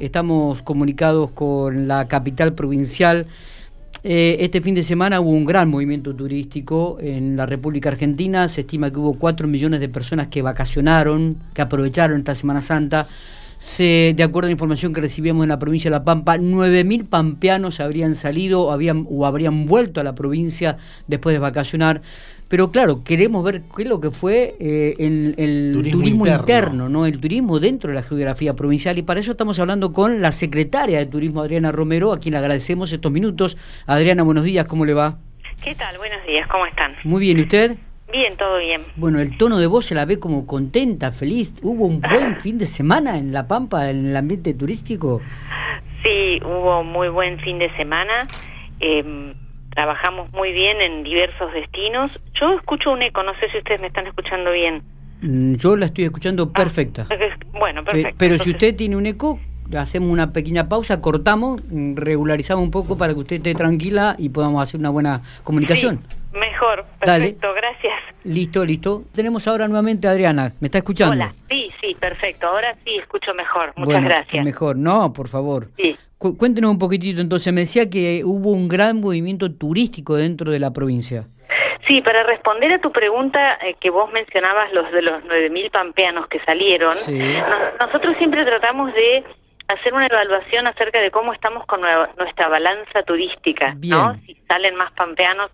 Estamos comunicados con la capital provincial. Eh, este fin de semana hubo un gran movimiento turístico en la República Argentina. Se estima que hubo 4 millones de personas que vacacionaron, que aprovecharon esta Semana Santa. Se, de acuerdo a la información que recibimos en la provincia de La Pampa, 9.000 pampeanos habrían salido habían, o habrían vuelto a la provincia después de vacacionar. Pero claro, queremos ver qué es lo que fue eh, el, turismo, interno. ¿no? El turismo dentro de la geografía provincial. Y para eso estamos hablando con la secretaria de Turismo, Adriana Romero, a quien le agradecemos estos minutos. Adriana, buenos días, ¿cómo le va? ¿Qué tal? Buenos días, ¿cómo están? Muy bien, ¿y usted? Bien, todo bien. Bueno, el tono de voz se la ve como contenta, feliz. ¿Hubo un buen fin de semana en La Pampa, en el ambiente turístico? Sí, hubo muy buen fin de semana. Eh, trabajamos muy bien en diversos destinos. Yo escucho un eco, no sé si ustedes me están escuchando bien. Mm, yo la estoy escuchando ah, perfecta. bueno, perfecto. Pero si usted tiene un eco, hacemos una pequeña pausa, cortamos, mm, regularizamos un poco para que usted esté tranquila y podamos hacer una buena comunicación. mejor, perfecto, gracias. Listo, listo. Tenemos ahora nuevamente a Adriana, ¿me está escuchando? Hola, sí, sí, perfecto, ahora sí escucho mejor, muchas gracias. Mejor, no, por favor. Sí. Cuéntenos un poquitito, entonces me decía que hubo un gran movimiento turístico dentro de la provincia. Sí, para responder a tu pregunta eh, que vos mencionabas, los de los 9.000 pampeanos que salieron, nosotros siempre tratamos de hacer una evaluación acerca de cómo estamos con nuestra balanza turística, ¿no? Si salen más pampeanos.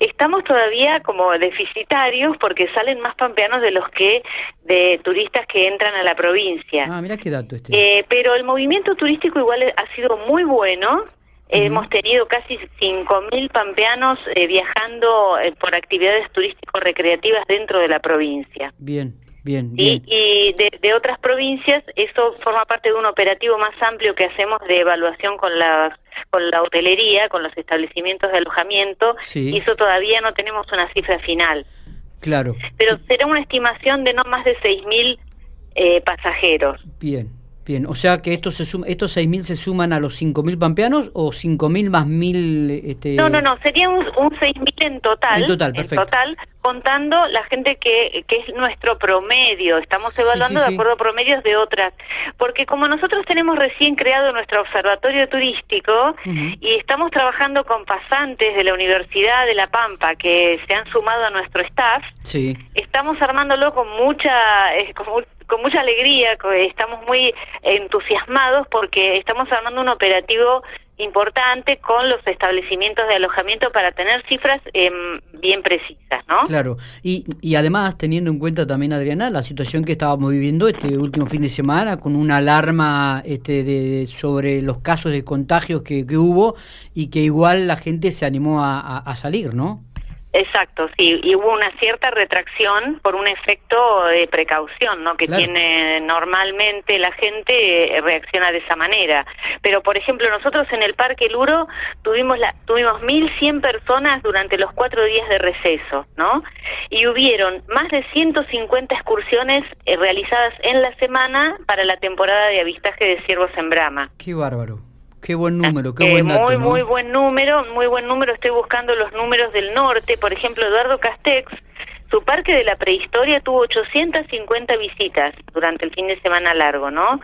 Estamos todavía como deficitarios porque salen más pampeanos de los que de turistas que entran a la provincia. Ah, mira qué dato este. Eh, pero el movimiento turístico igual ha sido muy bueno. Hemos tenido casi 5.000 pampeanos eh, viajando eh, por actividades turístico-recreativas dentro de la provincia. Bien. Bien, Y de, otras provincias, eso forma parte de un operativo más amplio que hacemos de evaluación con la, con la hotelería, con los establecimientos de alojamiento, y eso todavía no tenemos una cifra final. Claro. Pero será una estimación de no más de 6.000 eh, pasajeros. Bien, Bien, o sea que estos, se suma, estos 6.000 se suman a los 5.000 pampeanos o 5.000 más 1.000... Este... No, no, no, sería un, un 6.000 en total. En total, perfecto. En total, contando la gente que, que es nuestro promedio. Estamos evaluando de acuerdo a promedios de otras. Porque como nosotros tenemos recién creado nuestro observatorio turístico y estamos trabajando con pasantes de la Universidad de La Pampa que se han sumado a nuestro staff, sí. estamos armándolo con mucha... Eh, con con mucha alegría, estamos muy entusiasmados porque estamos armando un operativo importante con los establecimientos de alojamiento para tener cifras em, bien precisas, ¿no? Claro, y, y además teniendo en cuenta también, Adriana, la situación que estábamos viviendo este último fin de semana con una alarma este, de, sobre los casos de contagios que hubo y que igual la gente se animó a salir, ¿no? Exacto, sí, y hubo una cierta retracción por un efecto de precaución, ¿no? Que tiene normalmente la gente eh, reacciona de esa manera. Pero, por ejemplo, nosotros en el Parque Luro tuvimos la, tuvimos 1.100 personas durante los cuatro días de receso, ¿no? Y hubieron más de 150 excursiones eh, realizadas en la semana para la temporada de avistaje de ciervos en Brama. Qué bárbaro. Qué buen número, qué buen dato, Muy, muy buen número, muy buen número. Estoy buscando los números del norte. Por ejemplo, Eduardo Castex, su parque de la prehistoria tuvo 850 visitas durante el fin de semana largo, ¿no?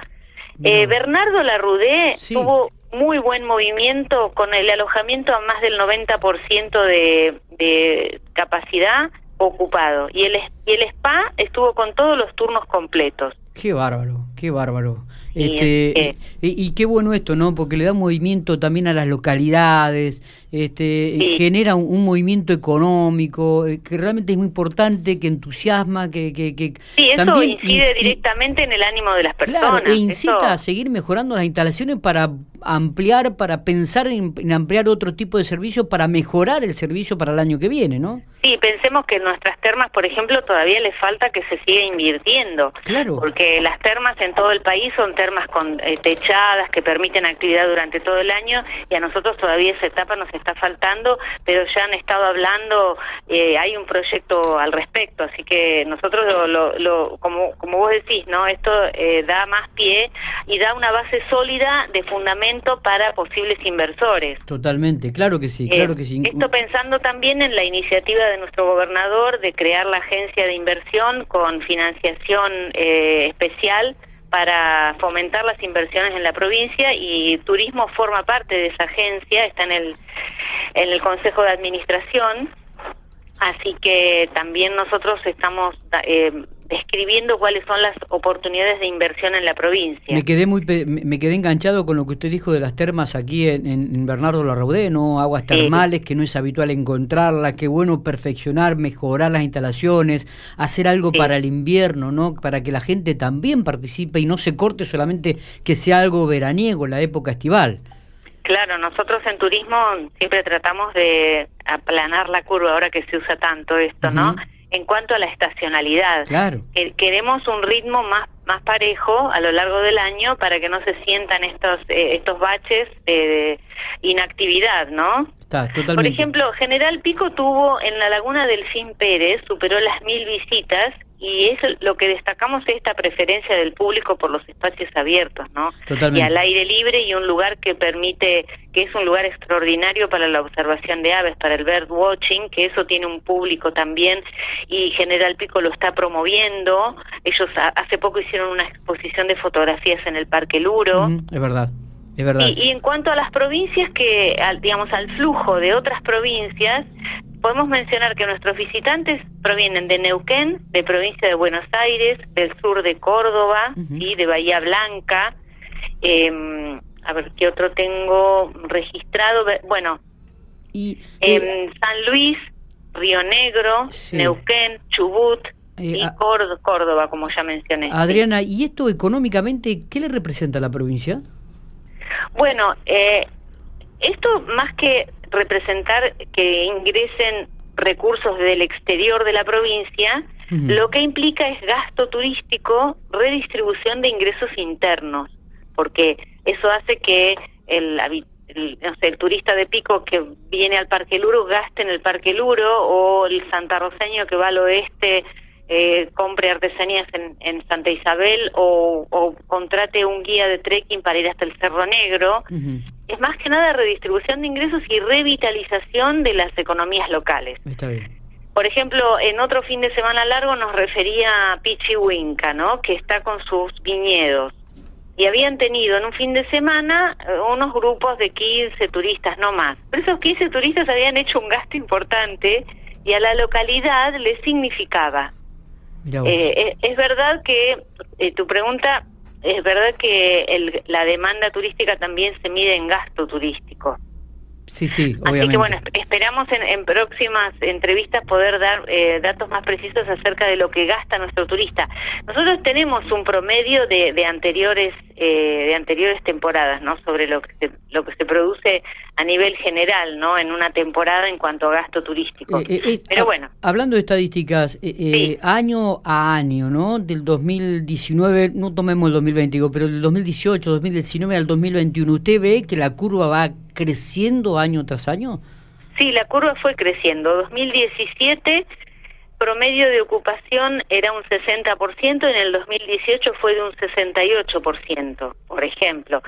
Eh, Bernardo Larrudé tuvo muy buen movimiento con el alojamiento a más del 90% de, de capacidad ocupado. Y el, y el spa estuvo con todos los turnos completos. Qué bárbaro, qué bárbaro. Este, y, qué bueno esto, ¿no? Porque le da movimiento también a las localidades, este, genera un, movimiento económico eh, que realmente es muy importante, que entusiasma, que... que, que sí, eso incide directamente en el ánimo de las personas. Claro, e incita a seguir mejorando las instalaciones para ampliar, para pensar en, ampliar otro tipo de servicios, para mejorar el servicio para el año que viene, ¿no? Sí, pensemos que nuestras termas, por ejemplo, todavía le falta que se siga invirtiendo. Claro. Porque las termas en todo el país son termas con eh, techadas que permiten actividad durante todo el año y a nosotros todavía esa etapa nos está faltando, pero ya han estado hablando, eh, hay un proyecto al respecto, así que nosotros, lo, lo, como, como vos decís, no esto eh, da más pie y da una base sólida de fundamento para posibles inversores. Totalmente, claro que sí, claro que sí. Esto pensando también en la iniciativa de nuestro gobernador de crear la agencia de inversión con financiación eh, especial para fomentar las inversiones en la provincia y Turismo forma parte de esa agencia, está en el, en el Consejo de Administración, así que también nosotros estamos eh, describiendo cuáles son las oportunidades de inversión en la provincia. Me quedé muy me quedé enganchado con lo que usted dijo de las termas aquí en, en Bernardo Larraudé, ¿no? Aguas termales, que no es habitual encontrarlas, qué bueno perfeccionar, mejorar las instalaciones, hacer algo para el invierno, ¿no? Para que la gente también participe y no se corte solamente que sea algo veraniego en la época estival. Claro, nosotros en turismo siempre tratamos de aplanar la curva ahora que se usa tanto esto, ¿no? en cuanto a la estacionalidad. Claro. queremos un ritmo más más parejo a lo largo del año para que no se sientan estos eh, estos baches de, inactividad, ¿no? Está, totalmente. Por ejemplo, General Pico tuvo en la Laguna del Fin Pérez, superó las mil visitas y eso lo que destacamos es esta preferencia del público por los espacios abiertos, ¿no? Totalmente. Y al aire libre y un lugar que permite, que es un lugar extraordinario para la observación de aves, para el bird watching, que eso tiene un público también y General Pico lo está promoviendo. Ellos hace poco hicieron una exposición de fotografías en el Parque Luro. es verdad. Es verdad. Y, y, en cuanto a las provincias que, al, digamos, al flujo de otras provincias, podemos mencionar que nuestros visitantes provienen de Neuquén, de provincia de Buenos Aires, del sur de Córdoba, y de Bahía Blanca. Eh, a ver qué otro tengo registrado. Bueno, y, en eh, San Luis, Río Negro, Neuquén, Chubut, eh, y Córdoba, como ya mencioné. Adriana, ¿y esto económicamente qué le representa a la provincia? Bueno, eh, esto más que representar que ingresen recursos del exterior de la provincia, lo que implica es gasto turístico, redistribución de ingresos internos, porque eso hace que el, no sé, el turista de pico que viene al Parque Luro gaste en el Parque Luro o el santarroceño que va al oeste eh, compre artesanías en, en Santa Isabel o, o, contrate un guía de trekking para ir hasta el Cerro Negro. Es más que nada redistribución de ingresos y revitalización de las economías locales. Está bien. Por ejemplo, en otro fin de semana largo nos refería a Pichihuinca, ¿no? Que está con sus viñedos. Y habían tenido en un fin de semana eh, unos grupos de 15 turistas, no más. Pero esos 15 turistas habían hecho un gasto importante y a la localidad le significaba eh, es, verdad que eh, tu pregunta, es verdad que el, la demanda turística también se mide en gasto turístico. Sí, sí, obviamente. Así que bueno, esperamos en, próximas entrevistas poder dar eh, datos más precisos acerca de lo que gasta nuestro turista. Nosotros tenemos un promedio de, de anteriores eh, de anteriores temporadas, ¿no? Sobre lo que se, lo que se produce a nivel general, ¿no? En una temporada en cuanto a gasto turístico. Eh, Pero bueno. Hablando de estadísticas, año a año, ¿no? Del 2019, no tomemos el 2020, pero del 2018, 2019 al 2021, ¿usted ve que la curva va creciendo año tras año? Sí, la curva fue creciendo. 2017 promedio de ocupación era un 60%, en el 2018 fue de un 68%, por ejemplo.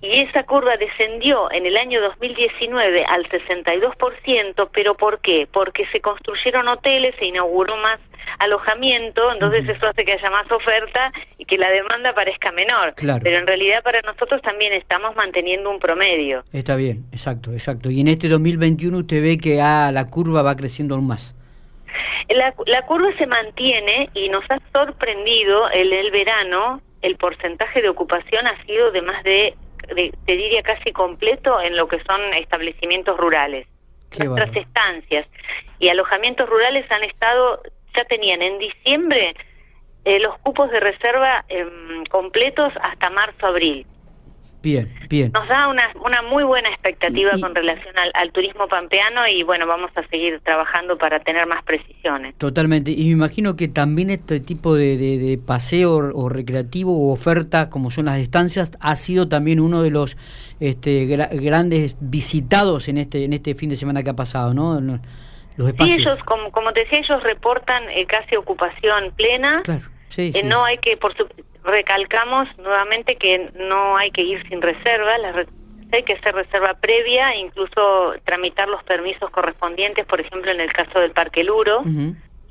Y esa curva descendió en el año 2019 al 62%, pero ¿por qué? Porque se construyeron hoteles, se inauguró más alojamiento, entonces eso hace que haya más oferta y que la demanda parezca menor. Pero en realidad para nosotros también estamos manteniendo un promedio. Está bien, exacto, exacto. Y en este 2021 usted ve que ah, la curva va creciendo aún más. La, la curva se mantiene y nos ha sorprendido en el verano, el porcentaje de ocupación ha sido de más de, te diría casi completo en lo que son establecimientos rurales. Nuestras estancias y alojamientos rurales han estado, ya tenían en diciembre eh, los cupos de reserva em, completos hasta marzo-abril. Bien, bien. Nos da una, una muy buena expectativa con relación al, turismo pampeano y bueno, vamos a seguir trabajando para tener más precisiones. Totalmente. Y me imagino que también este tipo de, de, paseo o recreativo o oferta, como son las estancias, ha sido también uno de los este, grandes visitados en este, en este fin de semana que ha pasado, ¿no? Los espacios. Sí, ellos, como, como te decía, ellos reportan eh, casi ocupación plena. Claro. Sí, eh, No hay que, por su, recalcamos nuevamente que no hay que ir sin reserva, hay que hacer reserva previa, incluso tramitar los permisos correspondientes, por ejemplo en el caso del Parque Luro,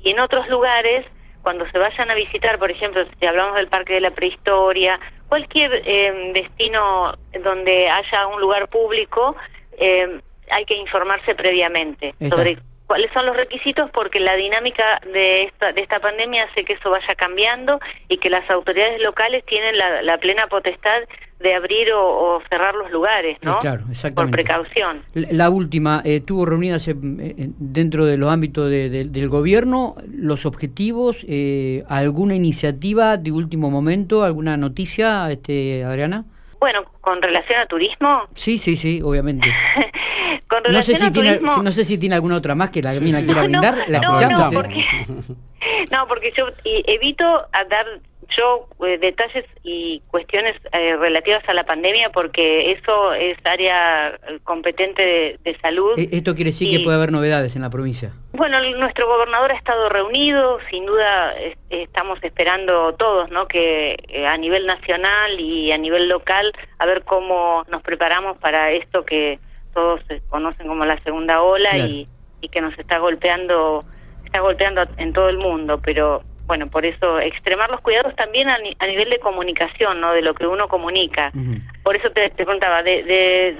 y en otros lugares cuando se vayan a visitar, por ejemplo, si hablamos del Parque de la Prehistoria, cualquier eh, destino donde haya un lugar público, eh, hay que informarse previamente sobre cuáles son los requisitos porque la dinámica de esta, de esta pandemia hace que eso vaya cambiando y que las autoridades locales tienen la, plena potestad de abrir o, cerrar los lugares, ¿no? Claro, exactamente. Por precaución. La, última, eh, ¿tuvo reunidas eh, dentro de los ámbitos del gobierno los objetivos, eh, alguna iniciativa de último momento, alguna noticia, este Adriana? Bueno, con relación a turismo. Sí, sí, sí, obviamente. no sé si tiene, no sé si tiene alguna otra más que la mina quiera brindar. la no, no, porque, no, porque yo evito dar yo eh, detalles y cuestiones eh, relativas a la pandemia porque eso es área competente de, salud. E, ¿Esto quiere decir que puede haber novedades en la provincia? Bueno, nuestro gobernador ha estado reunido, sin duda estamos esperando todos, ¿no? Que eh, a nivel nacional y a nivel local a ver cómo nos preparamos para esto que todos conocen como la segunda ola y, y que nos está golpeando está golpeando en todo el mundo, pero bueno, por eso extremar los cuidados también a, nivel de comunicación, ¿no? De lo que uno comunica. Por eso te, te contaba, de,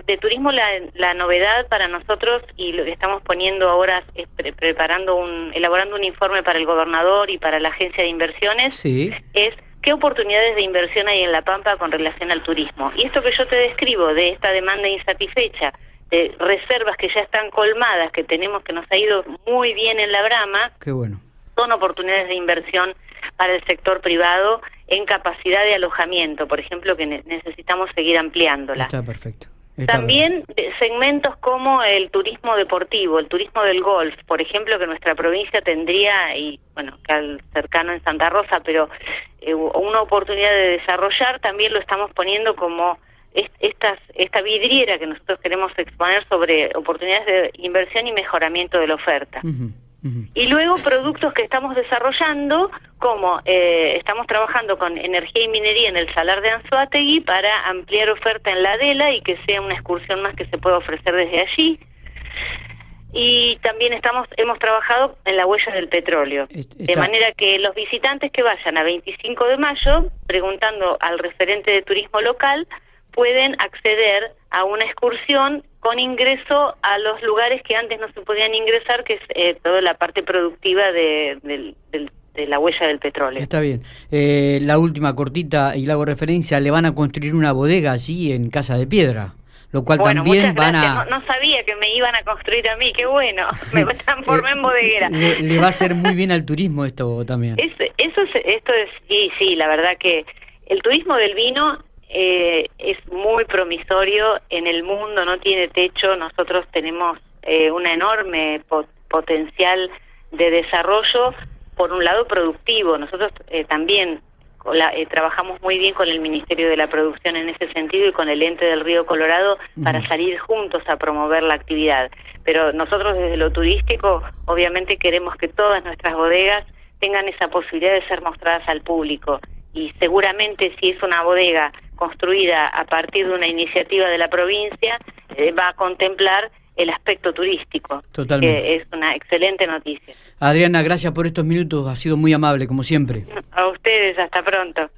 de, turismo la, la, novedad para nosotros y lo que estamos poniendo ahora es preparando un, elaborando un informe para el gobernador y para la agencia de inversiones, es qué oportunidades de inversión hay en La Pampa con relación al turismo. Y esto que yo te describo de esta demanda insatisfecha, de reservas que ya están colmadas, que tenemos que nos ha ido muy bien en la Brama. Qué bueno son oportunidades de inversión para el sector privado en capacidad de alojamiento, por ejemplo, que necesitamos seguir ampliándola. Está perfecto. También segmentos como el turismo deportivo, el turismo del golf, por ejemplo, que nuestra provincia tendría, y bueno, cercano en Santa Rosa, pero eh, una oportunidad de desarrollar, también lo estamos poniendo como estas, esta vidriera que nosotros queremos exponer sobre oportunidades de inversión y mejoramiento de la oferta. Y luego productos que estamos desarrollando, como eh, estamos trabajando con energía y minería en el Salar de Anzuategui para ampliar oferta en la Adela y que sea una excursión más que se pueda ofrecer desde allí. Y también estamos hemos trabajado en la huella del petróleo, de manera que los visitantes que vayan a 25 de mayo, preguntando al referente de turismo local, pueden acceder a una excursión con ingreso a los lugares que antes no se podían ingresar, que es eh, toda la parte productiva de, la huella del petróleo. Está bien. Eh, la última cortita, y le hago referencia, le van a construir una bodega allí en Casa de Piedra. Lo cual también van a... No, sabía que me iban a construir a mí, qué bueno, me transformé en bodeguera. Le, va a hacer muy bien al turismo esto también. eso es, esto es, sí, sí, la verdad que el turismo del vino eh, es muy promisorio en el mundo, no tiene techo, nosotros tenemos eh, un enorme potencial de desarrollo, por un lado productivo, nosotros eh, también eh, trabajamos muy bien con el Ministerio de la Producción en ese sentido y con el ente del Río Colorado para salir juntos a promover la actividad. Pero nosotros desde lo turístico obviamente queremos que todas nuestras bodegas tengan esa posibilidad de ser mostradas al público. Y seguramente si es una bodega construida a partir de una iniciativa de la provincia, eh, va a contemplar el aspecto turístico, Totalmente. que es una excelente noticia. Adriana, gracias por estos minutos, ha sido muy amable, como siempre. A ustedes, hasta pronto.